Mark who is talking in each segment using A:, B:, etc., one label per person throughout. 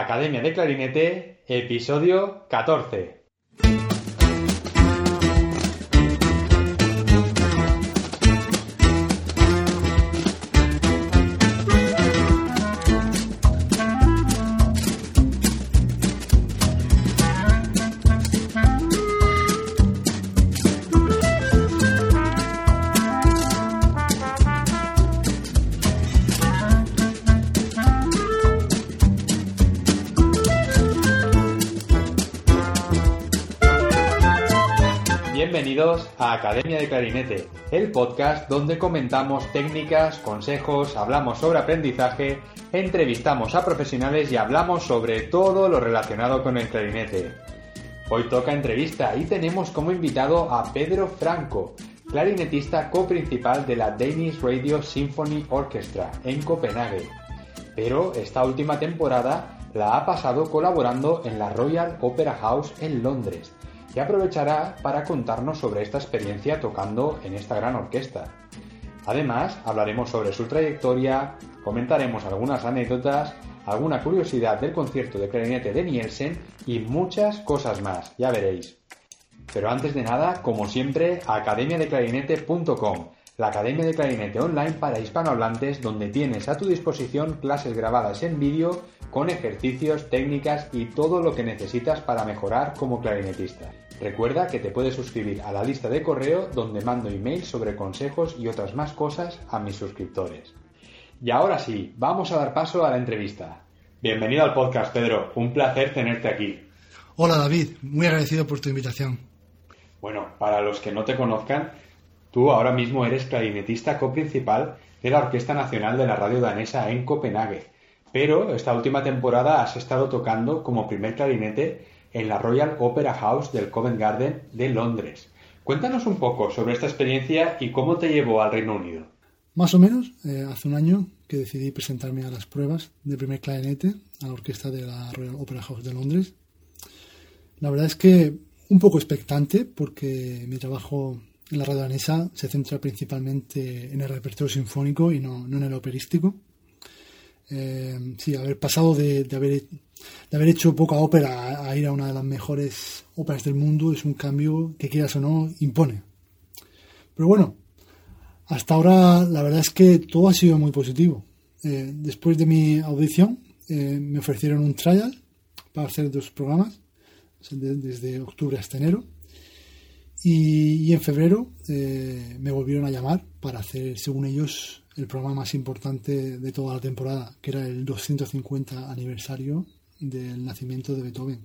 A: Academia de Clarinete, episodio 14. Academia de Clarinete, el podcast donde comentamos técnicas, consejos, hablamos sobre aprendizaje, entrevistamos a profesionales y hablamos sobre todo lo relacionado con el clarinete. Hoy toca entrevista y tenemos como invitado a Pedro Franco, clarinetista coprincipal de la Danish Radio Symphony Orchestra en Copenhague. Pero esta última temporada la ha pasado colaborando en la Royal Opera House en Londres y aprovechará para contarnos sobre esta experiencia tocando en esta gran orquesta. Además, hablaremos sobre su trayectoria, comentaremos algunas anécdotas, alguna curiosidad del concierto de clarinete de Nielsen y muchas cosas más, ya veréis. Pero antes de nada, como siempre, academiadeclarinete.com, la academia de clarinete online para hispanohablantes donde tienes a tu disposición clases grabadas en vídeo con ejercicios, técnicas y todo lo que necesitas para mejorar como clarinetista. Recuerda que te puedes suscribir a la lista de correo donde mando emails sobre consejos y otras más cosas a mis suscriptores. Y ahora sí, vamos a dar paso a la entrevista. Bienvenido al podcast, Pedro. Un placer tenerte aquí.
B: Hola David, muy agradecido por tu invitación.
A: Bueno, para los que no te conozcan, tú ahora mismo eres clarinetista coprincipal de la Orquesta Nacional de la Radio Danesa en Copenhague, pero esta última temporada has estado tocando como primer clarinete en la Royal Opera House del Covent Garden de Londres. Cuéntanos un poco sobre esta experiencia y cómo te llevó al Reino Unido.
B: Más o menos, eh, hace un año que decidí presentarme a las pruebas de primer clarinete a la orquesta de la Royal Opera House de Londres. La verdad es que un poco expectante porque mi trabajo en la radio danesa se centra principalmente en el repertorio sinfónico y no, en el operístico. Eh, sí, haber pasado de, de, haber, de haber hecho poca ópera a, ir a una de las mejores óperas del mundo es un cambio que quieras o no impone. Pero bueno, hasta ahora la verdad es que todo ha sido muy positivo. Eh, después de mi audición eh, me ofrecieron un trial para hacer dos programas de, desde octubre hasta enero y, y en febrero eh, me volvieron a llamar para hacer, según ellos, el programa más importante de toda la temporada, que era el 250 aniversario del nacimiento de Beethoven,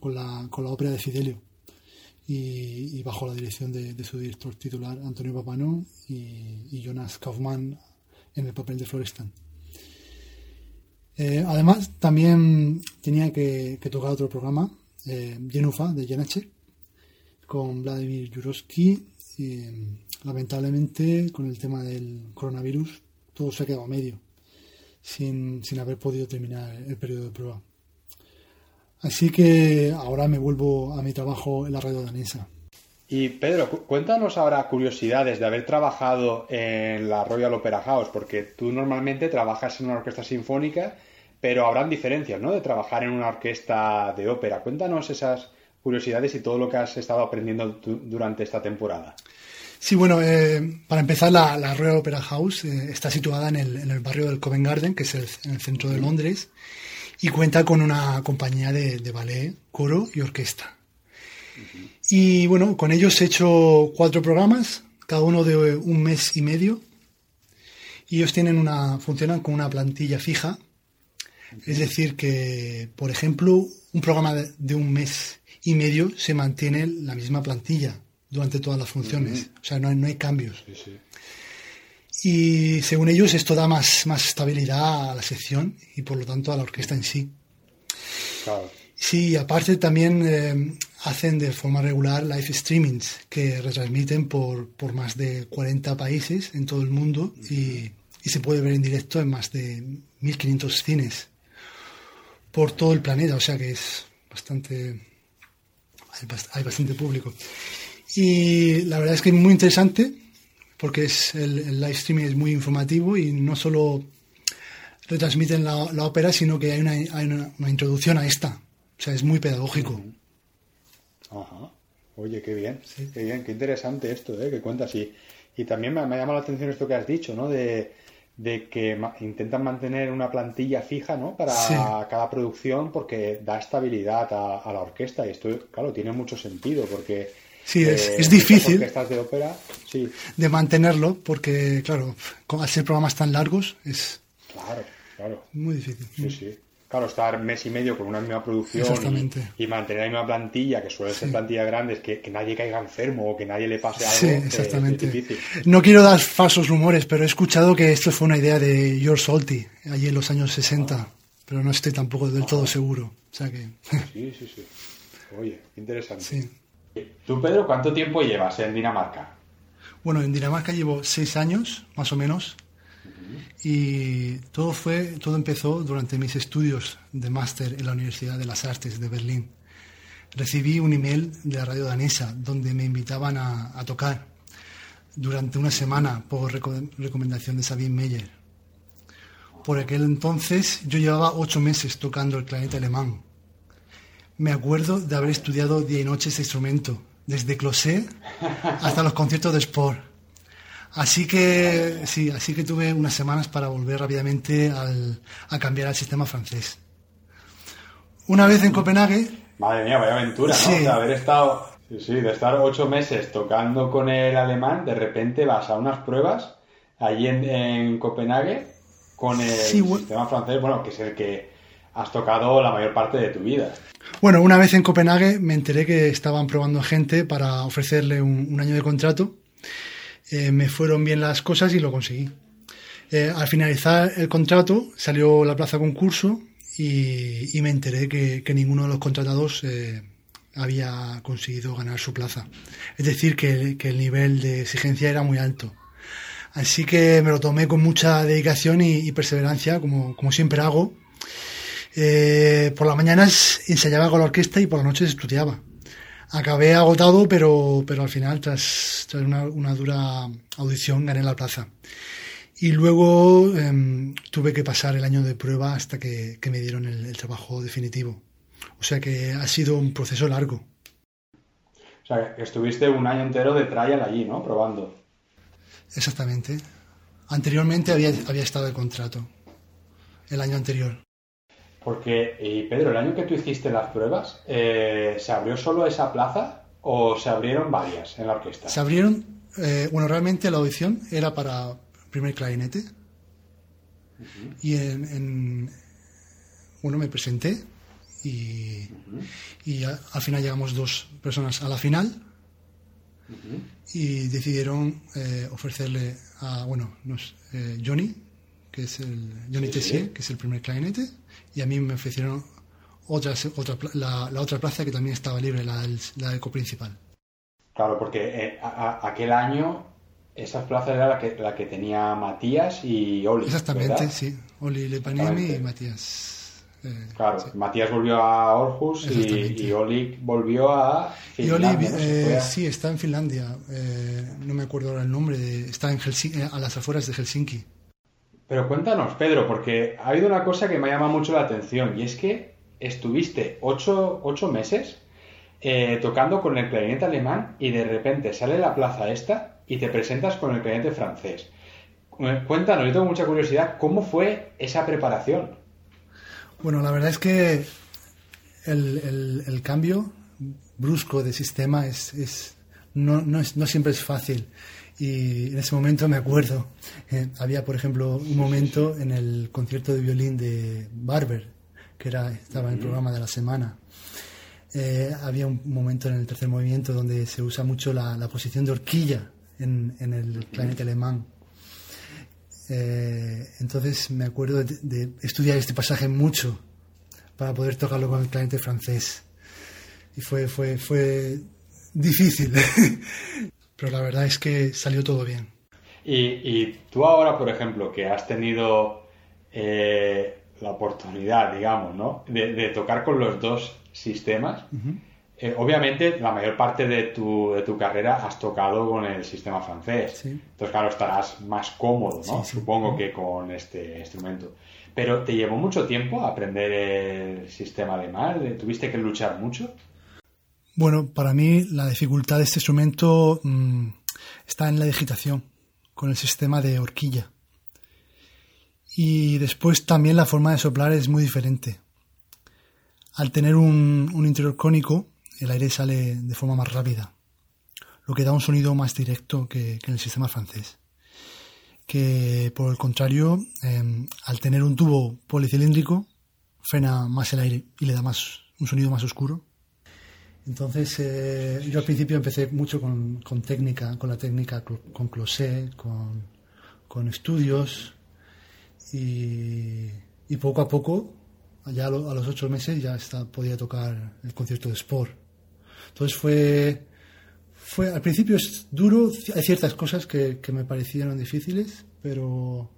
B: con la, con la ópera de Fidelio, y, bajo la dirección de, su director titular, Antonio Papano, y, Jonas Kaufmann en el papel de Florestan. Eh, además, también tenía que, tocar otro programa, eh, de Janacek, con Vladimir Jurovsky, y, lamentablemente con el tema del coronavirus todo se ha quedado a medio, sin, sin haber podido terminar el periodo de prueba. Así que ahora me vuelvo a mi trabajo en la radio danesa.
A: Y Pedro, cuéntanos ahora curiosidades de haber trabajado en la Royal Opera House, porque tú normalmente trabajas en una orquesta sinfónica, pero habrán diferencias, ¿no? De trabajar en una orquesta de ópera. Cuéntanos esas curiosidades y todo lo que has estado aprendiendo durante esta temporada.
B: Sí, bueno, eh, para empezar, la, la, Royal Opera House eh, está situada en el, en el, barrio del Covent Garden, que es el, en el centro de Londres, y cuenta con una compañía de, de ballet, coro y orquesta. Uh -huh. Y bueno, con ellos he hecho cuatro programas, cada uno de un mes y medio, y ellos tienen una, funcionan con una plantilla fija, uh -huh. es decir, que, por ejemplo, un programa de, de un mes y medio se mantiene la misma plantilla durante todas las funciones. Uh -huh. O sea, no hay, no hay cambios. Sí, sí. Y según ellos esto da más, más estabilidad a la sección y por lo tanto a la orquesta en sí.
A: Claro.
B: Sí, aparte también eh, hacen de forma regular live streamings que retransmiten por, por más de 40 países en todo el mundo uh -huh. y, y, se puede ver en directo en más de 1500 cines por todo el planeta, o sea que es bastante... hay bastante público. Y la verdad es que es muy interesante porque es el, el live streaming es muy informativo y no solo retransmiten la, la ópera, sino que hay, una, hay una, una introducción a esta. O sea, es muy pedagógico.
A: Ajá. Oye, qué bien, qué bien, qué interesante esto, ¿eh? Que cuentas. Y, y también me, me ha llamado la atención esto que has dicho, ¿no? De, de que ma- intentan mantener una plantilla fija, ¿no? Para
B: Sí.
A: cada producción porque da estabilidad a, a la orquesta. Y esto, claro, tiene mucho sentido porque...
B: Sí, es-
A: eh,
B: es difícil.
A: de ópera, sí,
B: De mantenerlo, porque, claro, al ser programas tan largos, es
A: claro, claro.
B: muy difícil.
A: Sí, sí. Claro, estar mes y medio con una misma producción
B: Exactamente.
A: y, y mantener la misma plantilla, que suele ser plantillas grandes, que, que nadie caiga enfermo o que nadie le pase algo,
B: Sí,
A: eh,
B: exactamente.
A: es difícil.
B: No quiero dar falsos rumores, pero he escuchado que esto fue una idea de George Solti, allí en los años 60, pero no estoy tampoco del todo seguro. O sea que,
A: Sí, sí, sí. Oye, interesante.
B: sí.
A: ¿Tú, Pedro, cuánto tiempo llevas en Dinamarca?
B: Bueno, en Dinamarca llevo seis años, más o menos, y todo fue, todo empezó durante mis estudios de máster en la Universidad de las Artes de Berlín. Recibí un email de la radio danesa donde me invitaban a, a tocar durante una semana por reco- recomendación de Sabine Meyer. Por aquel entonces yo llevaba ocho meses tocando el clarinete alemán. Me acuerdo de haber estudiado día y noche este instrumento, desde Closet hasta los conciertos de Sport. Así que sí, así que tuve unas semanas para volver rápidamente al- a cambiar al sistema francés. Una vez en Copenhague,
A: Madre mía, vaya aventura, ¿no?
B: Sí.
A: O sea, haber estado, sí, sí, de estar ocho meses tocando con el alemán, de repente vas a unas pruebas allí en, en Copenhague con el
B: Sí,
A: sistema francés, bueno, que es el que has tocado la mayor parte de tu vida.
B: bueno, una vez en Copenhague me enteré que estaban probando gente para ofrecerle un, año de contrato. Eh, me fueron bien las cosas y lo conseguí. Eh, al finalizar el contrato salió la plaza concurso y, me enteré que, ninguno de los contratados eh, había conseguido ganar su plaza. Es decir, que, el nivel de exigencia era muy alto. Así que me lo tomé con mucha dedicación y, perseverancia, como siempre hago. Eh, por las mañanas ensayaba con la orquesta y por las noches estudiaba. Acabé agotado, pero, pero al final, tras, tras una, una dura audición, gané la plaza. Y luego em, tuve que pasar el año de prueba hasta que, que me dieron el, el trabajo definitivo. O sea que ha sido un proceso largo.
A: O sea, que estuviste un año entero de trial allí, ¿no? Probando.
B: Exactamente. Anteriormente había, había estado de contrato. El año anterior.
A: Porque, y Pedro, el año que tú hiciste las pruebas, eh, ¿se abrió solo esa plaza o se abrieron varias en la orquesta?
B: Se abrieron, eh, bueno, realmente la audición era para primer clarinete. Y en, en- bueno, me presenté y, y a- al final llegamos dos personas a la final. Y decidieron eh, ofrecerle a, bueno, nos- eh, Johnny, que es el Johnny
A: Sí,
B: Tessier, que es el primer clarinete, y a mí me ofrecieron otra, otra, la, la otra plaza que también estaba libre, la del, la del coprincipal.
A: Claro, porque eh, a- a- aquel año esas plazas era la que, la que tenía Matías y Oli.
B: Exactamente,
A: ¿verdad?
B: sí. Oli
A: Exactamente.
B: y Matías. eh,
A: Claro,
B: sí.
A: Matías volvió a Orhus y, y Oli volvió a
B: Y Oli,
A: Finlandia, ¿no? Se
B: eh, sí, está en Finlandia. eh, no me acuerdo ahora el nombre. de- está en Helsi- eh, a las afueras de Helsinki.
A: Pero cuéntanos, Pedro, porque ha habido una cosa que me llama mucho la atención y es que estuviste ocho, ocho meses eh, tocando con el clarinete alemán y de repente sale la plaza esta y te presentas con el clarinete francés. Eh, Cuéntanos, yo tengo mucha curiosidad, ¿cómo fue esa preparación?
B: Bueno, la verdad es que el, el- el cambio brusco de sistema es, es- no, no es- no siempre es fácil. Y en ese momento me acuerdo, eh, había por ejemplo un momento en el concierto de violín de Barber, que era, estaba en el programa de la semana. Eh, había un momento en el tercer movimiento donde se usa mucho la, la posición de horquilla en, en el clarinete alemán. Eh, entonces me acuerdo de, de estudiar este pasaje mucho para poder tocarlo con el clarinete francés. Y fue, fue, fue difícil, pero la verdad es que salió todo bien.
A: Y, y tú ahora, por ejemplo, que has tenido eh, la oportunidad, digamos, ¿no? De, de tocar con los dos sistemas, eh, obviamente la mayor parte de tu, de tu carrera has tocado con el sistema francés.
B: Sí.
A: Entonces, claro, estarás más cómodo, ¿no?
B: Sí, sí.
A: Supongo que con este instrumento. Pero ¿te llevó mucho tiempo aprender el sistema alemán? ¿Tuviste que luchar mucho?
B: Bueno, para mí la dificultad de este instrumento mmm, está en la digitación con el sistema de horquilla. Y después también la forma de soplar es muy diferente. Al tener un, interior cónico, el aire sale de forma más rápida, lo que da un sonido más directo que, en el sistema francés. Que por el contrario, eh, al tener un tubo policilíndrico, frena más el aire y le da más un sonido más oscuro. Entonces, eh, yo al principio empecé mucho con, con, técnica, con la técnica con closet, con, con estudios, y, y, poco a poco, ya a, lo, a los ocho meses, ya está, podía tocar el concierto de Sport. Entonces fue, fue, al principio es duro, hay ciertas cosas que, que me parecieron difíciles, pero,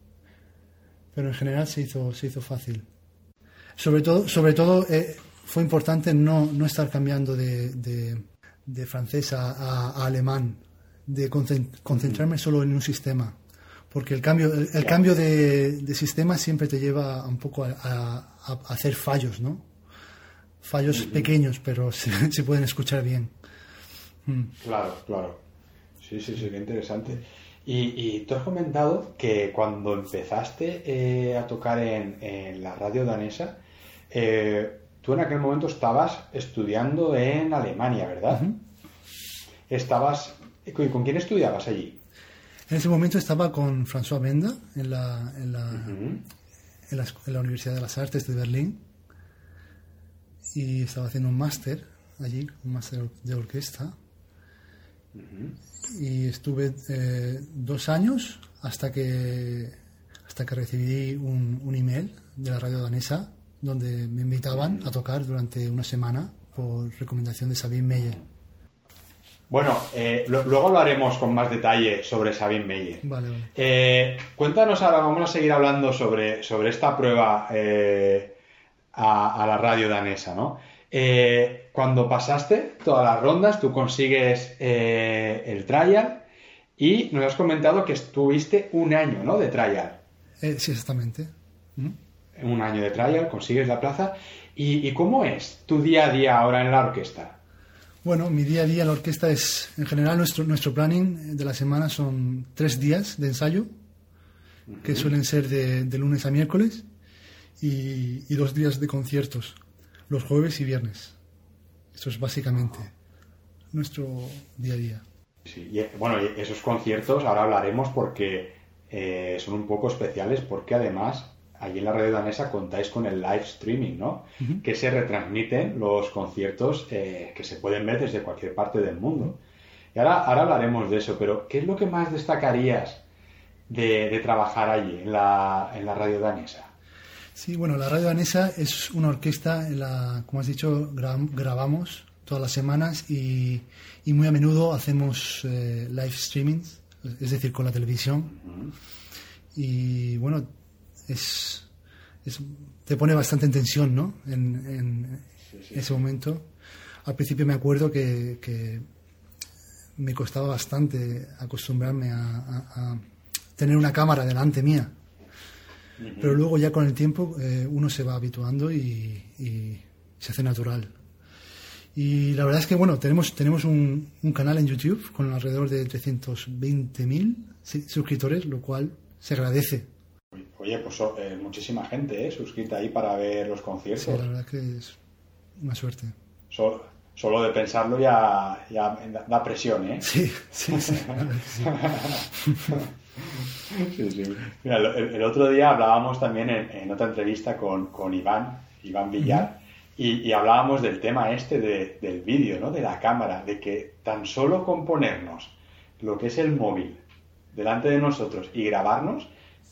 B: pero en general se hizo, se hizo fácil. Sobre todo, sobre todo eh, fue importante no, no estar cambiando de, de, de francés a, a, a, alemán, de concentrarme solo en un sistema. Porque el cambio, el, el cambio de, de, sistema siempre te lleva un poco a, a hacer fallos, ¿no? Fallos uh -huh. pequeños, pero se, se, pueden escuchar bien.
A: Mm. Claro, claro. Sí, sí, sí, qué interesante. Y, y tú has comentado que cuando empezaste eh, a tocar en, en, la radio danesa, eh, tú en aquel momento estabas estudiando en Alemania, ¿verdad? Uh -huh. Estabas. ¿Con quién estudiabas allí?
B: En ese momento estaba con François Benda en la, en la, uh -huh. en la, en la Universidad de las Artes de Berlín y estaba haciendo un máster allí, un máster de orquesta. Uh -huh. Y estuve eh, dos años hasta que, hasta que recibí un, un email de la radio danesa donde me invitaban a tocar durante una semana por recomendación de Sabine Meyer.
A: Bueno, eh, lo, luego hablaremos con más detalle sobre Sabine Meyer.
B: Vale, vale.
A: Eh, cuéntanos ahora, vamos a seguir hablando sobre, sobre esta prueba eh, a, a, la radio danesa, ¿no? Eh, cuando pasaste todas las rondas, tú consigues el trial y nos has comentado que estuviste un año, ¿no? De trial.
B: Sí, exactamente.
A: ¿Mm? Un año de trial, consigues la plaza. ¿Y, ¿Y cómo es tu día a día ahora en la orquesta?
B: Bueno, mi día a día en la orquesta es, en general, nuestro, nuestro planning de la semana son tres días de ensayo, uh -huh. que suelen ser de, de, lunes a miércoles, y, y, dos días de conciertos, los jueves y viernes. Eso es básicamente nuestro día a día.
A: Sí, y, bueno, esos conciertos ahora hablaremos porque eh, son un poco especiales, porque además allí en la radio danesa contáis con el live streaming, ¿no? Uh -huh. Que se retransmiten los conciertos eh, que se pueden ver desde cualquier parte del mundo. Y ahora, ahora hablaremos de eso, pero ¿qué es lo que más destacarías de, de trabajar allí, en la, en la, radio danesa?
B: Sí, bueno, la radio danesa es una orquesta en la, como has dicho, gra grabamos todas las semanas y, y muy a menudo hacemos eh, live streamings, es decir, con la televisión. Uh -huh. Y bueno, es, es, te pone bastante en tensión, ¿no? En, en sí, sí. ese momento. Al principio me acuerdo que, que me costaba bastante acostumbrarme a, a, a, tener una cámara delante mía. Uh -huh. Pero luego ya con el tiempo eh, uno se va habituando y, y, se hace natural. Y la verdad es que, bueno, tenemos, tenemos un, un canal en YouTube con alrededor de 320.000 suscriptores, lo cual se agradece
A: Oye, pues eh, muchísima gente ¿eh? suscrita ahí para ver los conciertos.
B: Sí, la verdad que es una suerte.
A: Solo, solo de pensarlo ya, ya, da presión, ¿eh?
B: Sí, sí, sí.
A: sí, sí. Mira, el, el, otro día hablábamos también en, en otra entrevista con, con, Iván, Iván Villar, uh -huh. y, y, hablábamos del tema este de, del vídeo, ¿no? De la cámara, de que tan solo componernos lo que es el móvil delante de nosotros y grabarnos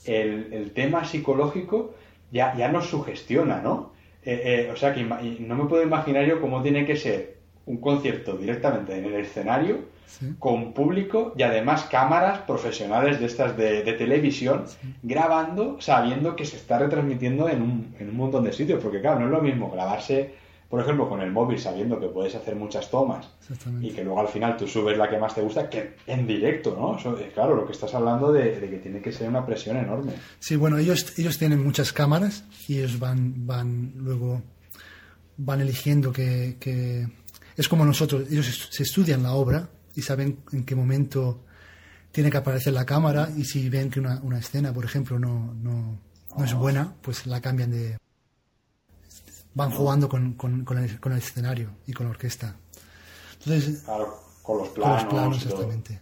A: el, el tema psicológico ya, ya nos sugestiona, ¿no? Eh, eh, o sea que no me puedo imaginar yo cómo tiene que ser un concierto directamente en el escenario, sí. con público y además cámaras profesionales de estas de, de televisión, sí. grabando, sabiendo que se está retransmitiendo en un, en un, montón de sitios, porque claro, no es lo mismo grabarse por ejemplo, con el móvil sabiendo que puedes hacer muchas tomas y que luego al final tú subes la que más te gusta, que en directo, ¿no? claro, lo que estás hablando de, que tiene que ser una presión enorme.
B: Sí, bueno, ellos, ellos tienen muchas cámaras y ellos van, van luego van eligiendo que, que es como nosotros, ellos se estudian la obra y saben en qué momento tiene que aparecer la cámara y si ven que una, una escena, por ejemplo, no, no, no, es buena, pues la cambian de... Van jugando con, con, con, el, con el, escenario y con la orquesta. Entonces,
A: claro, con los planos. Con los planos,
B: exactamente.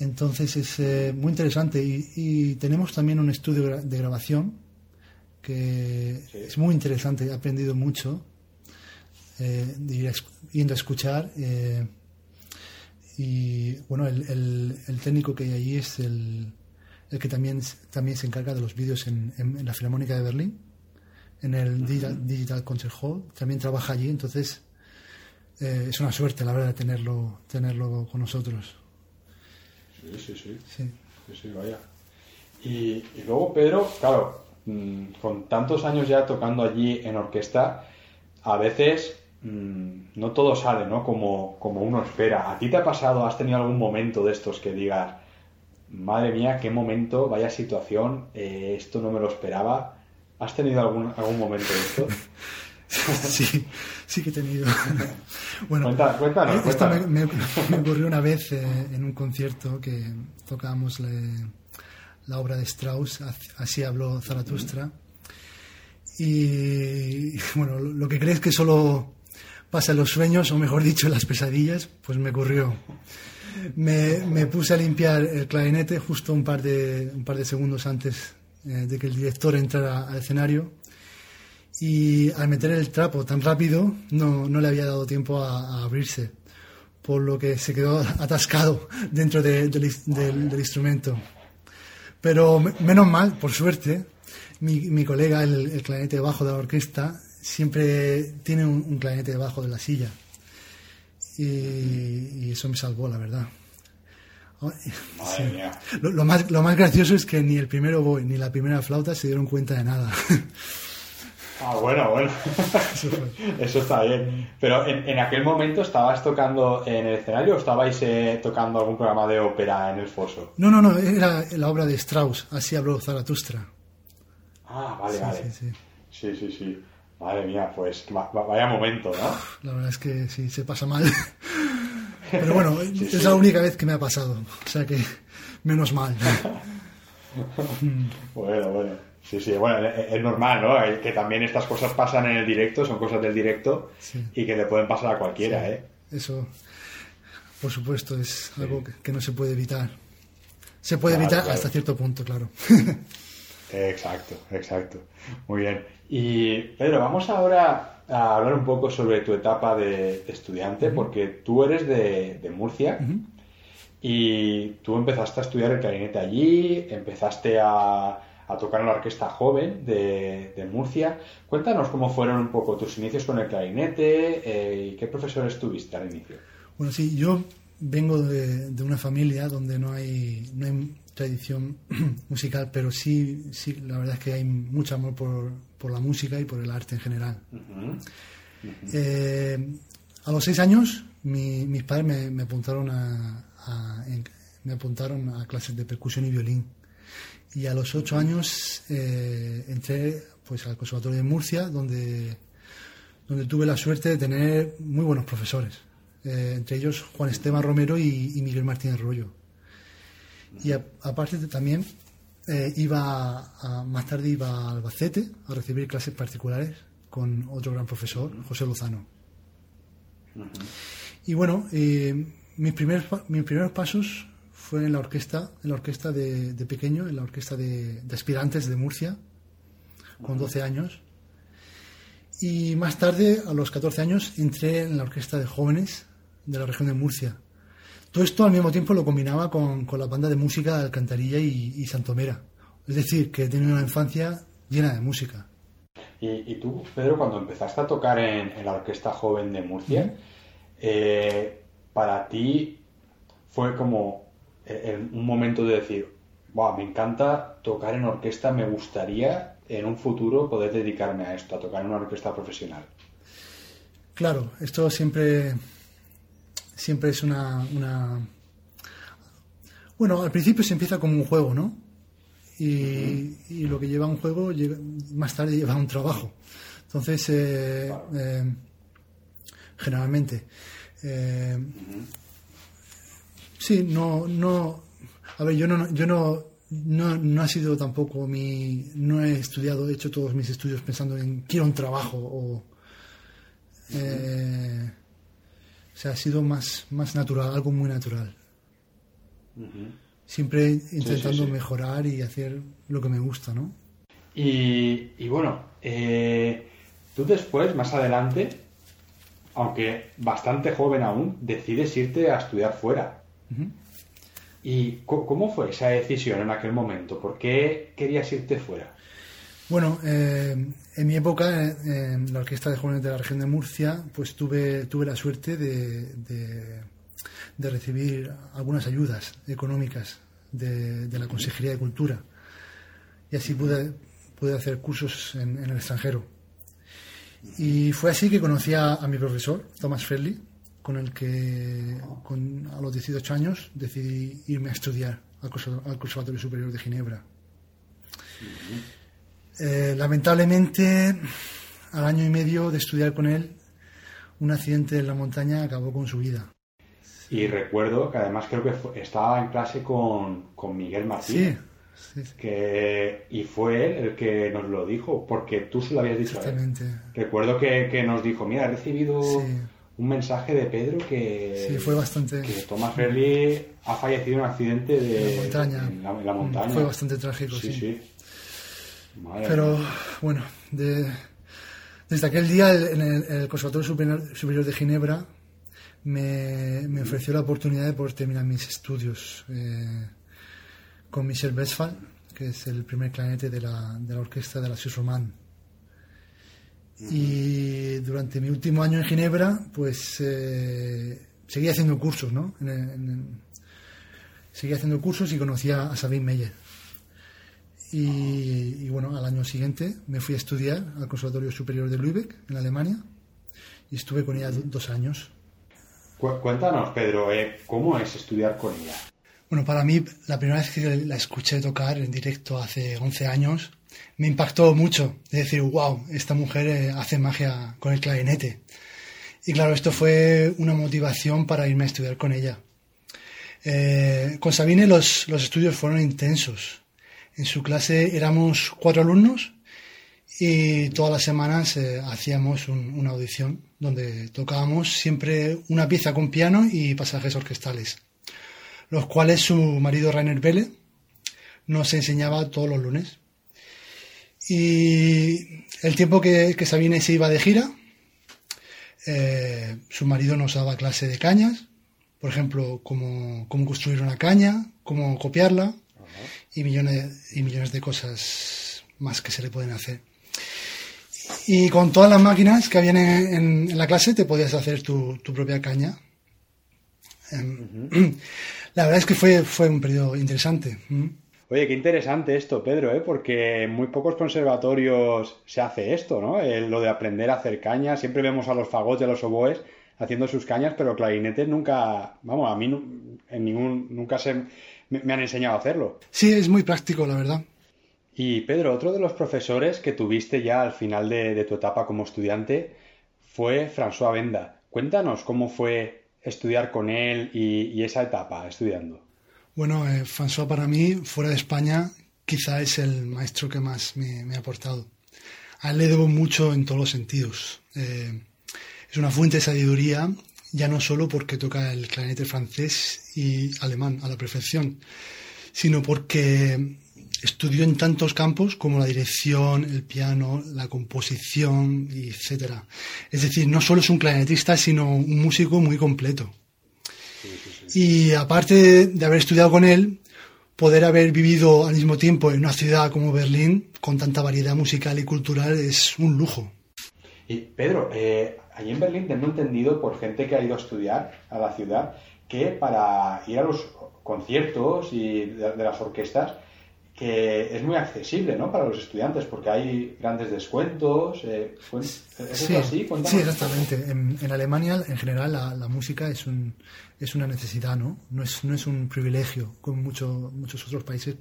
B: Entonces es eh, muy interesante y, y, tenemos también un estudio de grabación que es muy interesante, he aprendido mucho eh, de ir yendo a escuchar. Eh, y bueno, el, el, técnico que hay allí es el, el, que también, también se encarga de los vídeos en, en, la Filarmónica de Berlín, en el Digital, Concert Hall. También trabaja allí, entonces eh, es una suerte, la verdad, tenerlo, tenerlo con nosotros.
A: Sí, sí, sí. Sí, sí, vaya. Y, y, luego, Pedro, claro, mm, con tantos años ya tocando allí en orquesta, a veces Mm, no todo sale, ¿no? Como, como uno espera. ¿A ti te ha pasado, has tenido algún momento de estos que digas, madre mía, qué momento, vaya situación, eh, esto no me lo esperaba? ¿Has tenido algún, algún momento de esto?
B: Sí, sí que he tenido.
A: bueno, cuéntanos,
B: esto Me, ocurrió una vez eh, en un concierto que tocábamos la obra de Strauss, Así habló Zaratustra. Y bueno, lo que crees que solo pasa los sueños, o mejor dicho, las pesadillas, pues me ocurrió. Me, puse a limpiar el clarinete justo un par de, un par de segundos antes de que el director entrara al escenario y al meter el trapo tan rápido no, no le había dado tiempo a, abrirse, por lo que se quedó atascado dentro del, del, instrumento. Pero menos mal, por suerte, mi, mi colega, el, el clarinete bajo de la orquesta, siempre tiene un, clarinete debajo de la silla. Y, eso me salvó, la verdad. Lo, más, lo más gracioso es que ni el primero boy ni la primera flauta se dieron cuenta de nada.
A: Ah, bueno, bueno. Eso, está bien. Pero en, aquel momento estabas tocando en el escenario o estabais eh, tocando algún programa de ópera en el foso?
B: No, no, no, era la obra de Strauss, así habló Zaratustra.
A: Ah, vale, vale. Sí, sí, sí. Madre mía, pues vaya momento, ¿no?
B: La verdad es que sí, se pasa mal. Pero bueno, es la única vez que me ha pasado. O sea que, menos mal.
A: bueno, bueno. Sí, sí, bueno, es normal, ¿no? Que también estas cosas pasan en el directo, son cosas del directo y que le pueden pasar a cualquiera, ¿eh?
B: Eso, por supuesto, es algo que, no se puede evitar. Se puede evitar hasta cierto punto, claro.
A: exacto, exacto. Muy bien. Y Pedro, vamos ahora a hablar un poco sobre tu etapa de, estudiante, porque tú eres de, Murcia y tú empezaste a estudiar el clarinete allí, empezaste a, tocar en la orquesta joven de, Murcia. Cuéntanos cómo fueron un poco tus inicios con el clarinete eh, y qué profesores tuviste al inicio.
B: Bueno, sí, yo vengo de, una familia donde no hay, no hay tradición musical, pero sí, sí, la verdad es que hay mucho amor por, por la música y por el arte en general. Eh, a los seis años, mis padres me, apuntaron a, me apuntaron a clases de percusión y violín. Y a los ocho años eh, entré pues, al Conservatorio de Murcia, donde, donde tuve la suerte de tener muy buenos profesores. Eh, entre ellos Juan Esteban Romero y, y Miguel Martínez Rollo. Y aparte también eh, iba más tarde iba a Albacete a recibir clases particulares con otro gran profesor, José Lozano. Y bueno, eh, mis, primeros, mis primeros pasos fue en la orquesta, en la orquesta de, pequeño, en la orquesta de, aspirantes de Murcia, con 12 años. Y más tarde, a los 14 años, entré en la orquesta de jóvenes de la región de Murcia, todo esto al mismo tiempo lo combinaba con, con la banda de música de Alcantarilla y, Santomera. Es decir, que tenido una infancia llena de música.
A: Y, tú, Pedro, cuando empezaste a tocar en, la Orquesta Joven de Murcia, eh, para ti fue como un momento de decir, wow, me encanta tocar en orquesta, me gustaría en un futuro poder dedicarme a esto, a tocar en una orquesta profesional.
B: Claro, esto siempre, siempre es una, una... Bueno, al principio se empieza como un juego, ¿no? Y, y lo que lleva un juego llega- más tarde lleva un trabajo. Entonces, eh, eh, generalmente, eh, sí, no, no, a ver, yo no, yo no, no, no ha sido tampoco mi, no he estudiado, he hecho todos mis estudios pensando en quiero un trabajo o, eh, o sea, ha sido más, más natural, algo muy natural. Siempre intentando
A: sí.
B: mejorar y hacer lo que me gusta, ¿no?
A: Y, y bueno, eh, tú después, más adelante, aunque bastante joven aún, decides irte a estudiar fuera. ¿Y cómo fue esa decisión en aquel momento? ¿Por qué querías irte fuera?
B: Bueno, eh, en mi época, en la Orquesta de Jóvenes de la Región de Murcia, pues tuve, tuve la suerte de, de- recibir algunas ayudas económicas de, de la Consejería de Cultura. Y así pude, pude hacer cursos en, el extranjero. Y fue así que conocí a, mi profesor, Thomas Ferli, con el que con, a los 18 años decidí irme a estudiar al Conservatorio Superior de Ginebra. Eh, lamentablemente, al año y medio de estudiar con él, un accidente en la montaña acabó con su vida.
A: Y recuerdo que además creo que fue- estaba en clase con, con Miguel
B: Sí,
A: Martín.
B: sí,
A: Que, y fue él el que nos lo dijo, porque tú se lo habías dicho a él.
B: exactamente.
A: Recuerdo que, que nos dijo, mira, he recibido un mensaje de Pedro que,
B: Sí, fue bastante-
A: que Thomas Ferli ha fallecido en un accidente de,
B: la montaña.
A: En la, en la montaña.
B: Fue bastante trágico,
A: Sí,
B: sí.
A: Madre
B: Pero
A: mía.
B: bueno, de- desde aquel día en el, el Conservatorio Superior, de Ginebra me, me ofreció la oportunidad de poder terminar mis estudios eh, con Michel Westphal, que es el primer clarinete de la, de la orquesta de la Suisse Romande. Y durante mi último año en Ginebra, pues eh, seguí haciendo cursos, ¿no? En el- en el- seguí haciendo cursos y conocí a, a Sabine Meyer. Y, y bueno, al año siguiente me fui a estudiar al Conservatorio Superior de Lübeck, en Alemania, y estuve con ella do- dos años.
A: Cu- Cuéntanos, Pedro, eh, ¿cómo es estudiar con ella?
B: Bueno, para mí, la primera vez que la escuché tocar en directo hace 11 años, me impactó mucho. De decir, wow, esta mujer eh, hace magia con el clarinete. Y claro, esto fue una motivación para irme a estudiar con ella. Eh, con Sabine los, los estudios fueron intensos. En su clase éramos cuatro alumnos y todas las semanas eh, hacíamos un- una audición donde tocábamos siempre una pieza con piano y pasajes orquestales los cuales su marido Rainer Belle nos enseñaba todos los lunes. Y el tiempo que, que Sabine se iba de gira, eh, su marido nos daba clase de cañas, por ejemplo, cómo, cómo construir una caña, cómo copiarla y millones, y millones de cosas más que se le pueden hacer. Y con todas las máquinas que habían en, en- en la clase te podías hacer tu, tu propia caña. Em, La verdad es que fue, fue un periodo interesante. ¿m?
A: Oye, qué interesante esto, Pedro, ¿eh? porque en muy pocos conservatorios se hace esto, ¿no? Lo de aprender a hacer cañas. Siempre vemos a los fagots y a los oboes haciendo sus cañas, pero clarinetes nunca, vamos, a mí en ningún, nunca se, me, me han enseñado a hacerlo.
B: Sí, es muy práctico, la verdad.
A: Y Pedro, otro de los profesores que tuviste ya al final de, de tu etapa como estudiante fue François Benda. Cuéntanos cómo fue estudiar con él y, y esa etapa estudiando.
B: Bueno, eh, François para mí, fuera de España, quizá es el maestro que más me, me ha aportado. A él le debo mucho en todos los sentidos. Eh, es una fuente de sabiduría, ya no solo porque toca el clarinete francés y alemán a la perfección, sino porque estudió en tantos campos como la dirección, el piano, la composición, etc. Es decir, no solo es un clarinetista, sino un músico muy completo. Y aparte de haber estudiado con él, poder haber vivido al mismo tiempo en una ciudad como Berlín, con tanta variedad musical y cultural, es un lujo.
A: Y Pedro, eh, allí en Berlín tengo entendido por gente que ha ido a estudiar a la ciudad que para ir a los conciertos y de, de las orquestas que es muy accesible ¿no? para los estudiantes porque hay grandes descuentos. Eh, ¿Es
B: sí,
A: así?
B: sí, exactamente. En, en, Alemania, en general, la, la, música es, un, es una necesidad, ¿no? No es, no es un privilegio como mucho, muchos otros países.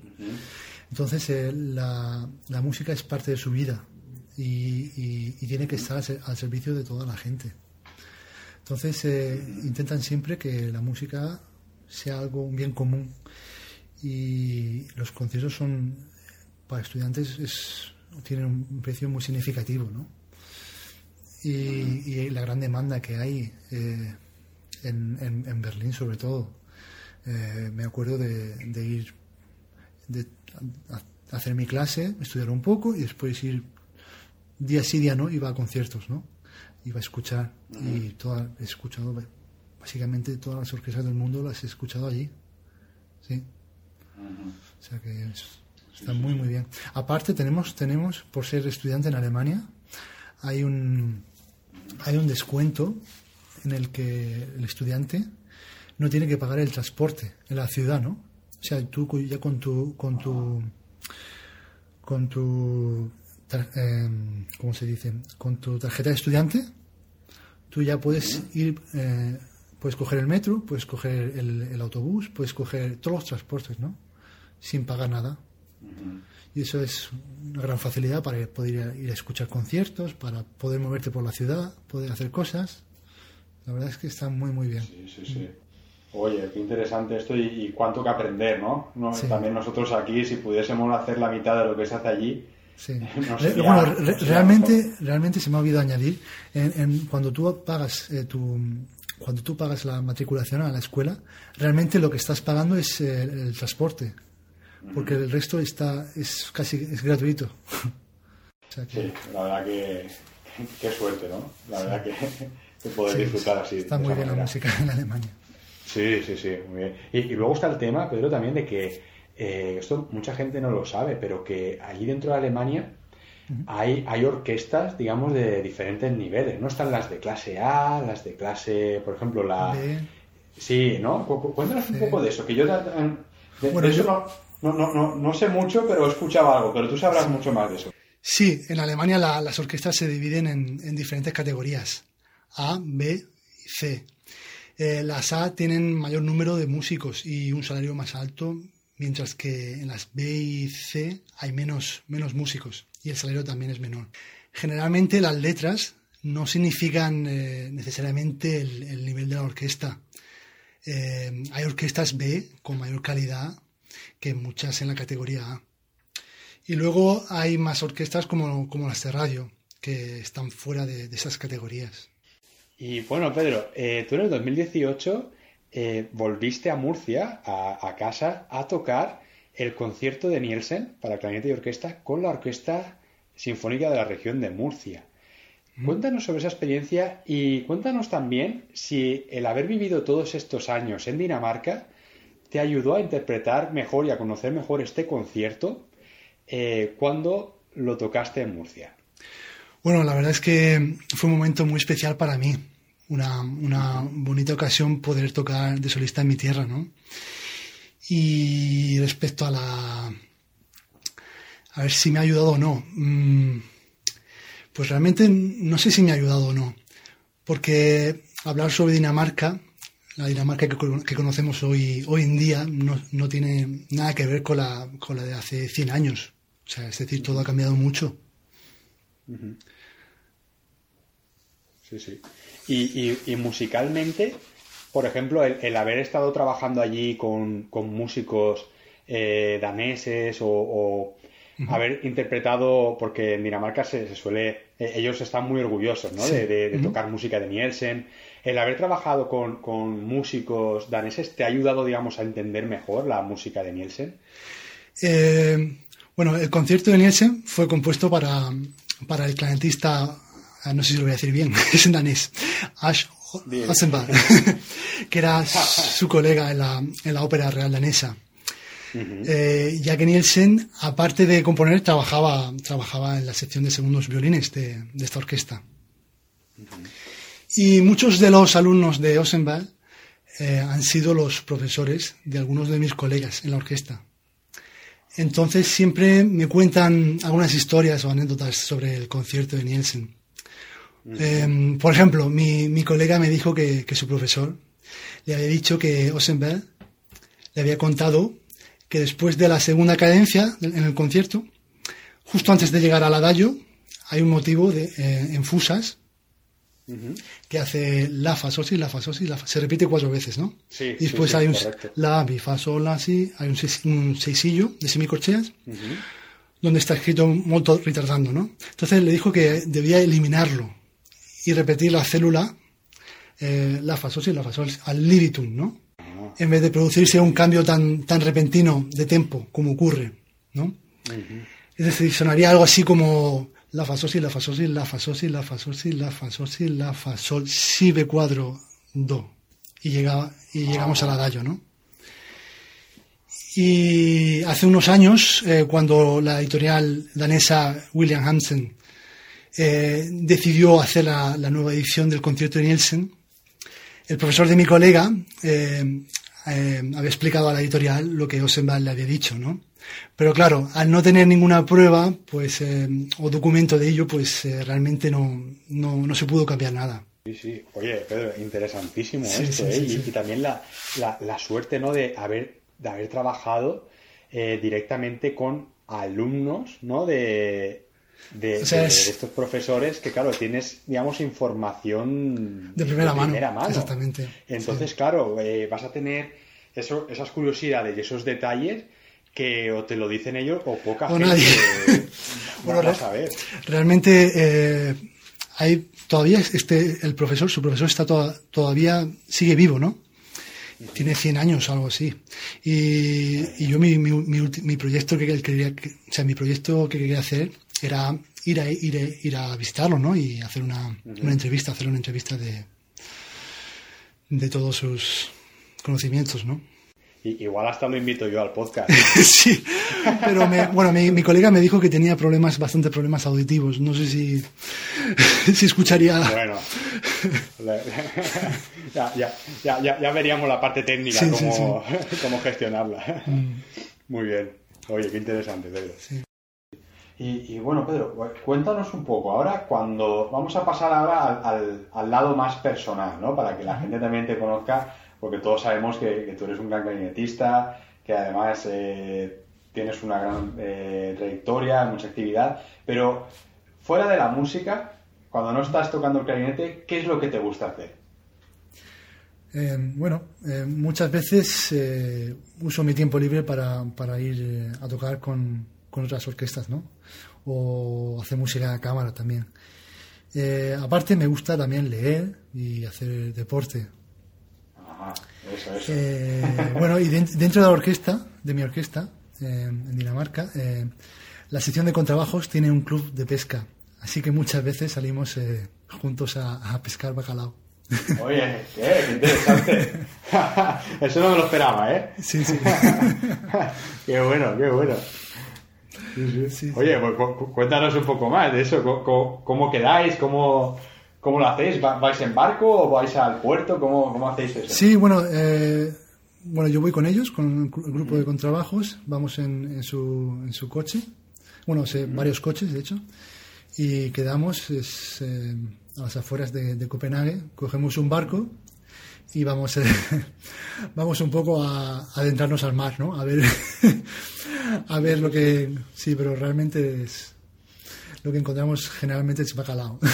B: Entonces, eh, la, la, música es parte de su vida y, y, tiene que estar al, servicio de toda la gente. Entonces, eh, intentan siempre que la música sea algo, un bien común y los conciertos son para estudiantes es, tienen un precio muy significativo ¿no? y, la gran demanda que hay eh, en, en, Berlín sobre todo eh, me acuerdo de, de ir de a, hacer mi clase estudiar un poco y después ir día sí día no iba a conciertos no iba a escuchar y toda, he escuchado básicamente todas las orquestas del mundo las he escuchado allí sí. O sea que es, está muy, muy bien. Aparte, tenemos, tenemos, por ser estudiante en Alemania, hay un, hay un descuento en el que el estudiante no tiene que pagar el transporte en la ciudad, ¿no? O sea, tú ya con tu, con tu, con tu, eh, ¿cómo se dice? Con tu tarjeta de estudiante, tú ya puedes ir, eh, puedes coger el metro, puedes coger el, el, autobús, puedes coger todos los transportes, ¿no? sin pagar nada. Y eso es una gran facilidad para poder ir a, escuchar conciertos, para poder moverte por la ciudad, poder hacer cosas. La verdad es que está muy, muy bien.
A: Sí, sí, sí. Oye, qué interesante esto y, cuánto que aprender, ¿no? ¿no? También nosotros aquí, si pudiésemos hacer la mitad de lo que se hace allí.
B: Sí. Sería, bueno, re realmente, realmente se me ha olvidado añadir, en, en, cuando tú pagas eh, tu, cuando tú pagas la matriculación a la escuela, realmente lo que estás pagando es el, el transporte porque el resto está es casi es gratuito.
A: o sea que... Sí, la verdad que qué suerte, ¿no? La verdad que, que poder sí, disfrutar así.
B: Está muy bien manera. la música en Alemania.
A: Sí, sí, sí, muy bien. Y, y luego está el tema, Pedro, también de que eh, esto mucha gente no lo sabe, pero que allí dentro de Alemania hay, hay orquestas, digamos, de diferentes niveles. No están las de clase A, las de clase, por ejemplo, la...
B: B.
A: Sí, ¿no? Cuéntanos un poco de eso, que yo de, de,
B: bueno,
A: de eso
B: yo...
A: no no, no, no, no sé mucho, pero he escuchado algo, pero tú sabrás sí. mucho más de eso.
B: Sí, en Alemania la, las orquestas se dividen en, en, diferentes categorías, A, B y C. Eh, las A tienen mayor número de músicos y un salario más alto, mientras que en las B y C hay menos, menos músicos y el salario también es menor. Generalmente las letras no significan eh, necesariamente el, el, nivel de la orquesta. Eh, hay orquestas B con mayor calidad que muchas en la categoría A. Y luego hay más orquestas como, como las de radio, que están fuera de, de esas categorías.
A: Y bueno, Pedro, eh, tú en el 2018 eh, volviste a Murcia, a, a, casa, a tocar el concierto de Nielsen para clarinete y orquesta con la Orquesta Sinfónica de la región de Murcia. Mm. Cuéntanos sobre esa experiencia y cuéntanos también si el haber vivido todos estos años en Dinamarca te ayudó a interpretar mejor y a conocer mejor este concierto eh, cuando lo tocaste en Murcia?
B: Bueno, la verdad es que fue un momento muy especial para mí, una, una bonita ocasión poder tocar de solista en mi tierra, ¿no? Y respecto a la... A ver si me ha ayudado o no. Mm, pues realmente no sé si me ha ayudado o no, porque hablar sobre Dinamarca la Dinamarca que, que, conocemos hoy, hoy en día no, no, tiene nada que ver con la, con la de hace 100 años. O sea, es decir, todo ha cambiado mucho.
A: Sí, sí. Y, y, y musicalmente, por ejemplo, el, el, haber estado trabajando allí con, con músicos eh, daneses o, o uh -huh. haber interpretado, porque en Dinamarca se, se suele, eh, ellos están muy orgullosos ¿no? Sí. de, de, de uh -huh. tocar música de Nielsen el haber trabajado con, con, músicos daneses te ha ayudado, digamos, a entender mejor la música de Nielsen?
B: Eh, bueno, el concierto de Nielsen fue compuesto para, para el clarinetista, no sé si lo voy a decir bien, es en danés, Ash Osenberg, que era su colega en la, en la ópera real danesa. Uh -huh. eh, ya que Nielsen, aparte de componer, trabajaba, trabajaba en la sección de segundos violines de, de esta orquesta. Uh -huh. Y muchos de los alumnos de Osenbach eh, han sido los profesores de algunos de mis colegas en la orquesta. Entonces siempre me cuentan algunas historias o anécdotas sobre el concierto de Nielsen. Em, por ejemplo, mi, mi, colega me dijo que, que, su profesor le había dicho que Osenberg le había contado que después de la segunda cadencia en el concierto, justo antes de llegar al adagio, hay un motivo de, eh, en fusas que hace la fa sol si la fa sol si la fa. se repite cuatro veces no
A: sí,
B: y después
A: sí,
B: hay un
A: correcto.
B: la mi fa sol la si hay un, seis, un seisillo de semicorcheas
A: Uh -huh.
B: donde está escrito molto retardando no entonces le dijo que debía eliminarlo y repetir la célula eh, la fa sol si la fa sol al libitum no
A: Ah.
B: en vez de producirse un cambio tan tan repentino de tempo como ocurre no
A: Uh -huh.
B: es decir sonaría algo así como la fa sol si la fa sol si la fa sol si la fa sol si la fa sol si la fa sol si be cuadro do y llegaba y llegamos al adagio no y hace unos años eh, cuando la editorial danesa William Hansen eh, decidió hacer la, la, nueva edición del concierto de Nielsen el profesor de mi colega eh, había explicado a la editorial lo que Osenbach le había dicho no pero claro, al no tener ninguna prueba pues, eh, o documento de ello, pues eh, realmente no, no, no, se pudo cambiar nada.
A: Sí, sí. Oye, Pedro, interesantísimo
B: sí,
A: esto,
B: sí,
A: ¿eh?
B: Sí,
A: y, y, también la, la, la, suerte ¿no? de, haber, de haber trabajado eh, directamente con alumnos ¿no? de, de,
B: o sea,
A: de,
B: es...
A: de, estos profesores que, claro, tienes, digamos, información
B: de primera,
A: de primera mano.
B: Exactamente.
A: Entonces, claro, eh, vas a tener eso, esas curiosidades y esos detalles que o te lo dicen ellos o poca
B: o
A: gente
B: nadie.
A: bueno, a ver.
B: Realmente eh, hay todavía este el profesor, su profesor está to todavía sigue vivo, ¿no? Tiene 100 años o algo así. Y, y yo mi, mi, mi, mi, proyecto que quería, que, o sea, mi proyecto que quería hacer era ir a, ir a, ir a visitarlo, ¿no? Y hacer una, uh -huh. una entrevista, hacer una entrevista de, de todos sus conocimientos, ¿no?
A: Igual hasta lo invito yo al podcast.
B: sí, pero me, bueno, mi, mi, colega me dijo que tenía problemas, bastante problemas auditivos. No sé si, si escucharía.
A: Bueno, ya, ya, ya, ya, veríamos la parte técnica,
B: sí,
A: cómo,
B: sí, sí.
A: cómo gestionarla.
B: Mm.
A: Muy bien. Oye, qué interesante, Pedro. Y, y, bueno, Pedro, cuéntanos un poco. Ahora, cuando vamos a pasar ahora al, al, al lado más personal, ¿no? Para que la gente también te conozca porque todos sabemos que, que, tú eres un gran clarinetista, que además eh, tienes una gran eh, trayectoria, mucha actividad, pero fuera de la música, cuando no estás tocando el clarinete, ¿qué es lo que te gusta hacer?
B: Eh, bueno, muchas veces uso mi tiempo libre para, para ir a tocar con, con, otras orquestas, ¿no? O hacer música a cámara también. Eh, aparte me gusta también leer y hacer deporte.
A: Eso, eso.
B: Eh, bueno, y dentro de la orquesta, de mi orquesta, eh, en Dinamarca, eh, la sección de contrabajos tiene un club de pesca. Así que muchas veces salimos eh, juntos a, a, pescar bacalao.
A: Oye, qué interesante. Eso no me lo esperaba, ¿eh?
B: Sí, sí.
A: qué bueno, qué bueno. Sí, sí. Oye, pues, cuéntanos un poco más de eso. ¿Cómo, cómo quedáis? ¿Cómo, ¿Cómo lo hacéis? ¿Vais en barco o vais al puerto? ¿Cómo, cómo hacéis eso?
B: Sí, bueno, eh, bueno, yo voy con ellos, con el grupo de contrabajos, vamos en, en, su, en su coche, bueno, sé, varios coches, de hecho, y quedamos es, eh, a las afueras de, de, Copenhague, cogemos un barco y vamos, eh, vamos un poco a, a, adentrarnos al mar, ¿no? A ver, a ver lo que... Sí, pero realmente es... Lo que encontramos generalmente es bacalao.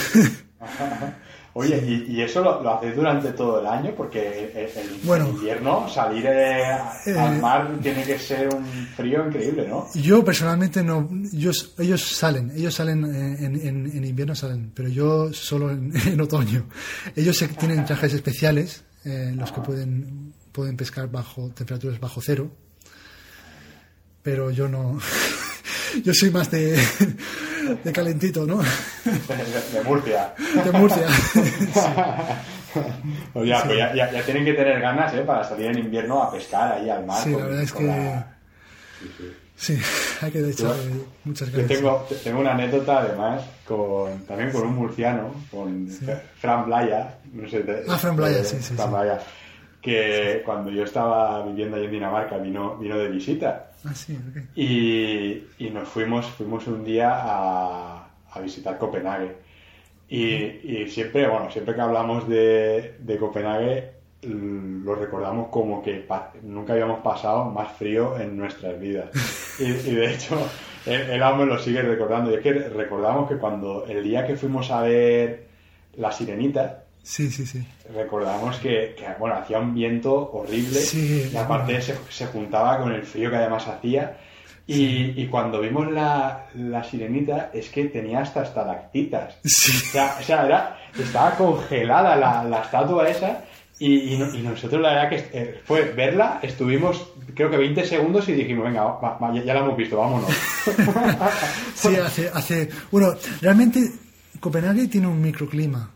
A: Oye, ¿y, y eso lo, lo, hacéis durante todo el año? Porque el,
B: bueno,
A: invierno, salir eh,
B: eh,
A: al mar tiene que ser un frío increíble, ¿no?
B: Yo personalmente no. Yo, ellos salen, ellos salen en, en, en, invierno, salen, pero yo solo en, en otoño. Ellos tienen trajes especiales, eh, los que pueden, pueden pescar bajo temperaturas bajo cero, pero yo no. yo soy más de, de calentito, ¿no?
A: De, de Murcia.
B: De Murcia.
A: Pues ya, sí. pues ya, ya, ya, tienen que tener ganas ¿eh? para salir en invierno a pescar ahí al mar.
B: Sí,
A: con,
B: la verdad es que.
A: La... Sí,
B: sí. hay que echar muchas ganas.
A: Yo tengo, tengo una anécdota además con, también con un murciano, con Fran Blaya. No sé,
B: ah, Fran Blaya, sí, sí.
A: Fran Blaya, que cuando yo estaba viviendo ahí en Dinamarca vino, vino de visita
B: Ah, sí,
A: y, y nos fuimos, fuimos un día a, a visitar Copenhague. Y, y siempre, bueno, siempre que hablamos de, de Copenhague, lo recordamos como que nunca habíamos pasado más frío en nuestras vidas. Y, y de hecho, él, él aún me lo sigue recordando. Y es que recordamos que cuando el día que fuimos a ver La Sirenita,
B: Sí, sí, sí.
A: recordamos que, que, bueno, hacía un viento horrible
B: Sí,
A: y aparte
B: bueno.
A: se, se juntaba con el frío que además hacía. Y, y cuando vimos la, la sirenita es que tenía hasta estalactitas.
B: Sí.
A: O sea, o sea, era, estaba congelada la, la estatua esa y, y no- y nosotros la verdad que eh, fue verla, estuvimos creo que 20 segundos y dijimos, venga, va- va, ya, ya la hemos visto, vámonos.
B: Sí, hace, hace... Bueno, realmente Copenhague tiene un microclima.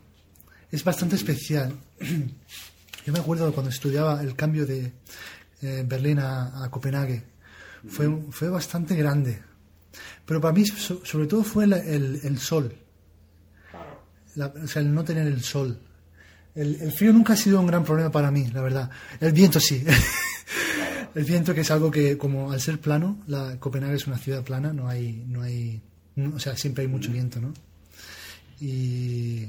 B: Es bastante especial. Yo me acuerdo cuando estudiaba el cambio de eh, Berlín a, a Copenhague. Fue, fue bastante grande. Pero para mí, so- sobre todo, fue la- el, el sol. La- o sea, el no tener el sol. El, el frío nunca ha sido un gran problema para mí, la verdad. El viento sí. el viento que es algo que, como al ser plano, la Copenhague es una ciudad plana, no hay, no hay, no- o sea, siempre hay mucho viento, ¿no? Y,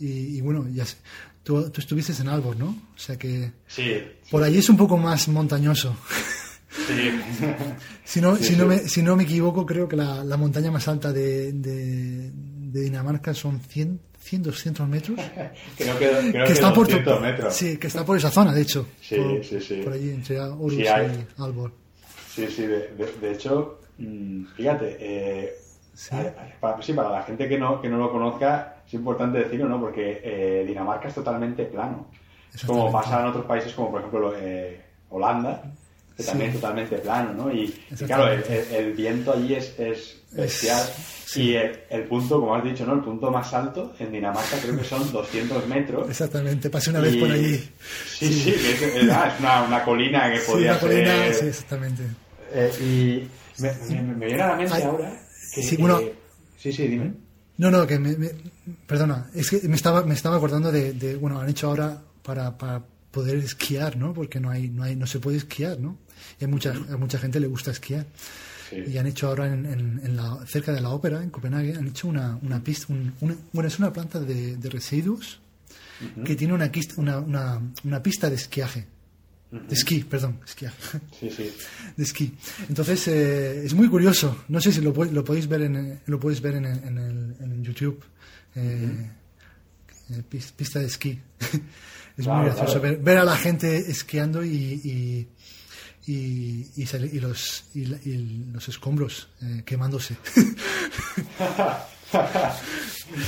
B: y, y bueno, ya sé, tú, tú estuviste en Albor, ¿no? O sea que
A: Sí,
B: por allí es un poco más montañoso.
A: sí.
B: Si no,
A: Sí,
B: si, no
A: sí.
B: me, si no me equivoco, creo que la, la montaña más alta de, de, de Dinamarca son 100, 100, 200 metros.
A: creo que, creo
B: que
A: que
B: está por
A: 200
B: tu-
A: metros.
B: Sí, que está por esa zona, de hecho.
A: Sí,
B: por,
A: sí, sí.
B: Por allí, entre Orus
A: Sí, hay.
B: y Albor.
A: Sí, sí, de, de- de hecho, mm, fíjate, eh,
B: Sí.
A: para, sí, para la gente que no, que no lo conozca, es importante decirlo, ¿no? Porque eh, Dinamarca es totalmente plano. Es como pasa en otros países como, por ejemplo, eh, Holanda, que
B: Sí.
A: también es totalmente plano, ¿no? Y, y claro, el, el- el viento allí es, es bestial. Y el, el punto, como has dicho, ¿no? El punto más alto en Dinamarca creo que son 200 metros.
B: Exactamente, pasé una vez
A: Y-
B: por allí.
A: Sí, sí, que es, es- ah, es una, una colina que
B: Sí,
A: podía
B: una colina,
A: ser...
B: sí, exactamente.
A: Eh, y me, me- me viene a la mente
B: Ay,
A: ahora que...
B: sí, bueno.
A: eh, sí, sí, dime.
B: No, no, que me, me- perdona, es que me estaba, me estaba acordando de, de, bueno, han hecho ahora para, para poder esquiar, ¿no? Porque no hay, no hay, no se puede esquiar, ¿no? Y a mucha, a mucha gente le gusta esquiar.
A: Sí.
B: Y han hecho ahora en, en- en la, cerca de la ópera, en Copenhague, han hecho una, una pista, un- una- bueno, es una planta de, de residuos que tiene una, quist- una, una, una pista de esquiaje. De esquí, perdón, esquiaje.
A: Sí, sí.
B: de esquí. Entonces eh, es muy curioso. No sé si lo, lo podéis ver en lo podéis ver en, el- en, el- en YouTube. Eh, eh, pis- pista de esquí. es
A: Claro,
B: muy gracioso
A: claro.
B: ver, ver a la gente esquiando y y, y, y sale- y los y, la- y los escombros eh, quemándose.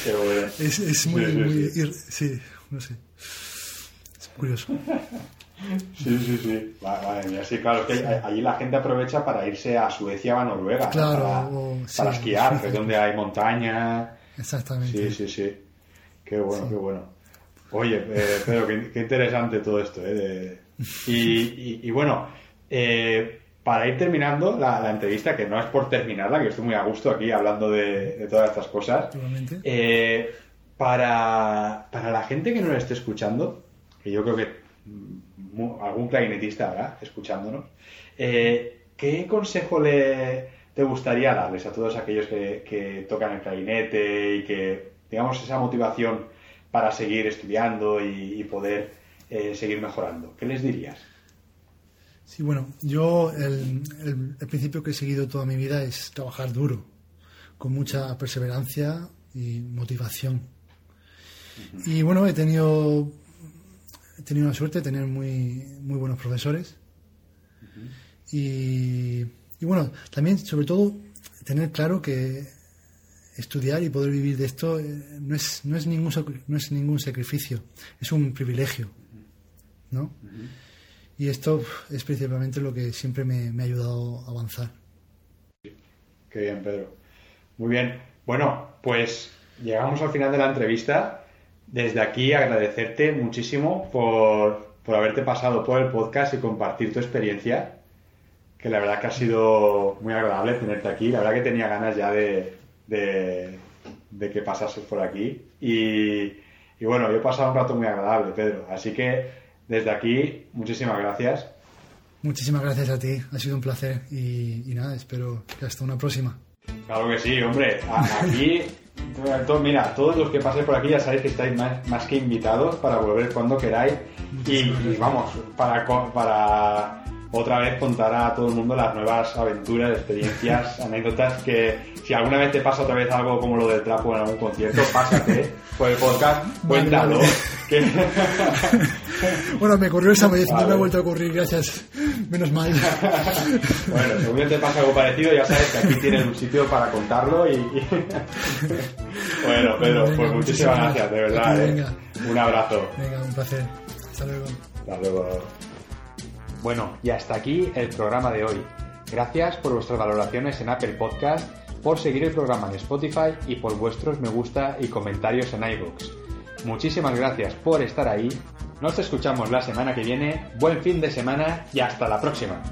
A: Qué bueno.
B: es, es muy,
A: sí,
B: muy
A: sí.
B: ir- sí, no sé. Es curioso.
A: Sí, sí, sí. Madre mía, sí, claro, es que allí la gente aprovecha para irse a Suecia o a Noruega ¿no?
B: Claro,
A: para,
B: o-
A: para esquiar, que es donde hay montaña.
B: Exactamente.
A: Sí, sí, sí. Qué bueno, qué bueno. Oye, eh, Pedro, qué, qué interesante todo esto. ¿eh? De- y, y- y bueno, eh, para ir terminando la, la entrevista, que no es por terminarla, que estoy muy a gusto aquí hablando de, de todas estas cosas, eh, para, para la gente que nos esté escuchando, que yo creo que algún clarinetista habrá escuchándonos, eh, ¿qué consejo le, te gustaría darles a todos aquellos que, que tocan el clarinete y que, digamos, esa motivación para seguir estudiando y, y poder eh, seguir mejorando? ¿Qué les dirías?
B: Sí, bueno, yo el, el- el principio que he seguido toda mi vida es trabajar duro, con mucha perseverancia y motivación. Y bueno, he tenido, he tenido la suerte de tener muy, muy buenos profesores. y, y bueno, también, sobre todo, tener claro que estudiar y poder vivir de esto eh, no es, no es, ningún, no es ningún sacrificio, es un privilegio. ¿no? Y esto es principalmente lo que siempre me, me ha ayudado a avanzar.
A: Qué bien, Pedro. Muy bien. Bueno, pues llegamos al final de la entrevista. Desde aquí agradecerte muchísimo por, por haberte pasado por el podcast y compartir tu experiencia, que la verdad que ha sido muy agradable tenerte aquí. La verdad que tenía ganas ya de, de, de que pasases por aquí. Y, y bueno, yo he pasado un rato muy agradable, Pedro. Así que desde aquí, muchísimas gracias.
B: Muchísimas gracias a ti, ha sido un placer y, nada, espero que hasta una próxima.
A: Claro que sí, hombre, aquí, mira, todos los que paséis por aquí ya sabéis que estáis más, que invitados para volver cuando queráis y, vamos, para, para otra vez contar a todo el mundo las nuevas aventuras, experiencias, anécdotas que si alguna vez te pasa otra vez algo como lo del trapo en algún concierto, pásate por el podcast, cuéntalo.
B: bueno, me ocurrió esa vez, no me ha vuelto a ocurrir, gracias. Menos mal.
A: bueno, según te pasa algo parecido, ya sabes que aquí tienes un sitio para contarlo y... bueno, Pedro, pues muchísimas gracias, de verdad. ¿eh? Un abrazo.
B: Venga, un placer. Hasta luego.
A: Hasta luego. Bueno, y hasta aquí el programa de hoy. Gracias por vuestras valoraciones en Apple Podcast, por seguir el programa en Spotify y por vuestros me gusta y comentarios en iVoox. Muchísimas gracias por estar ahí. Nos escuchamos la semana que viene. Buen fin de semana y hasta la próxima.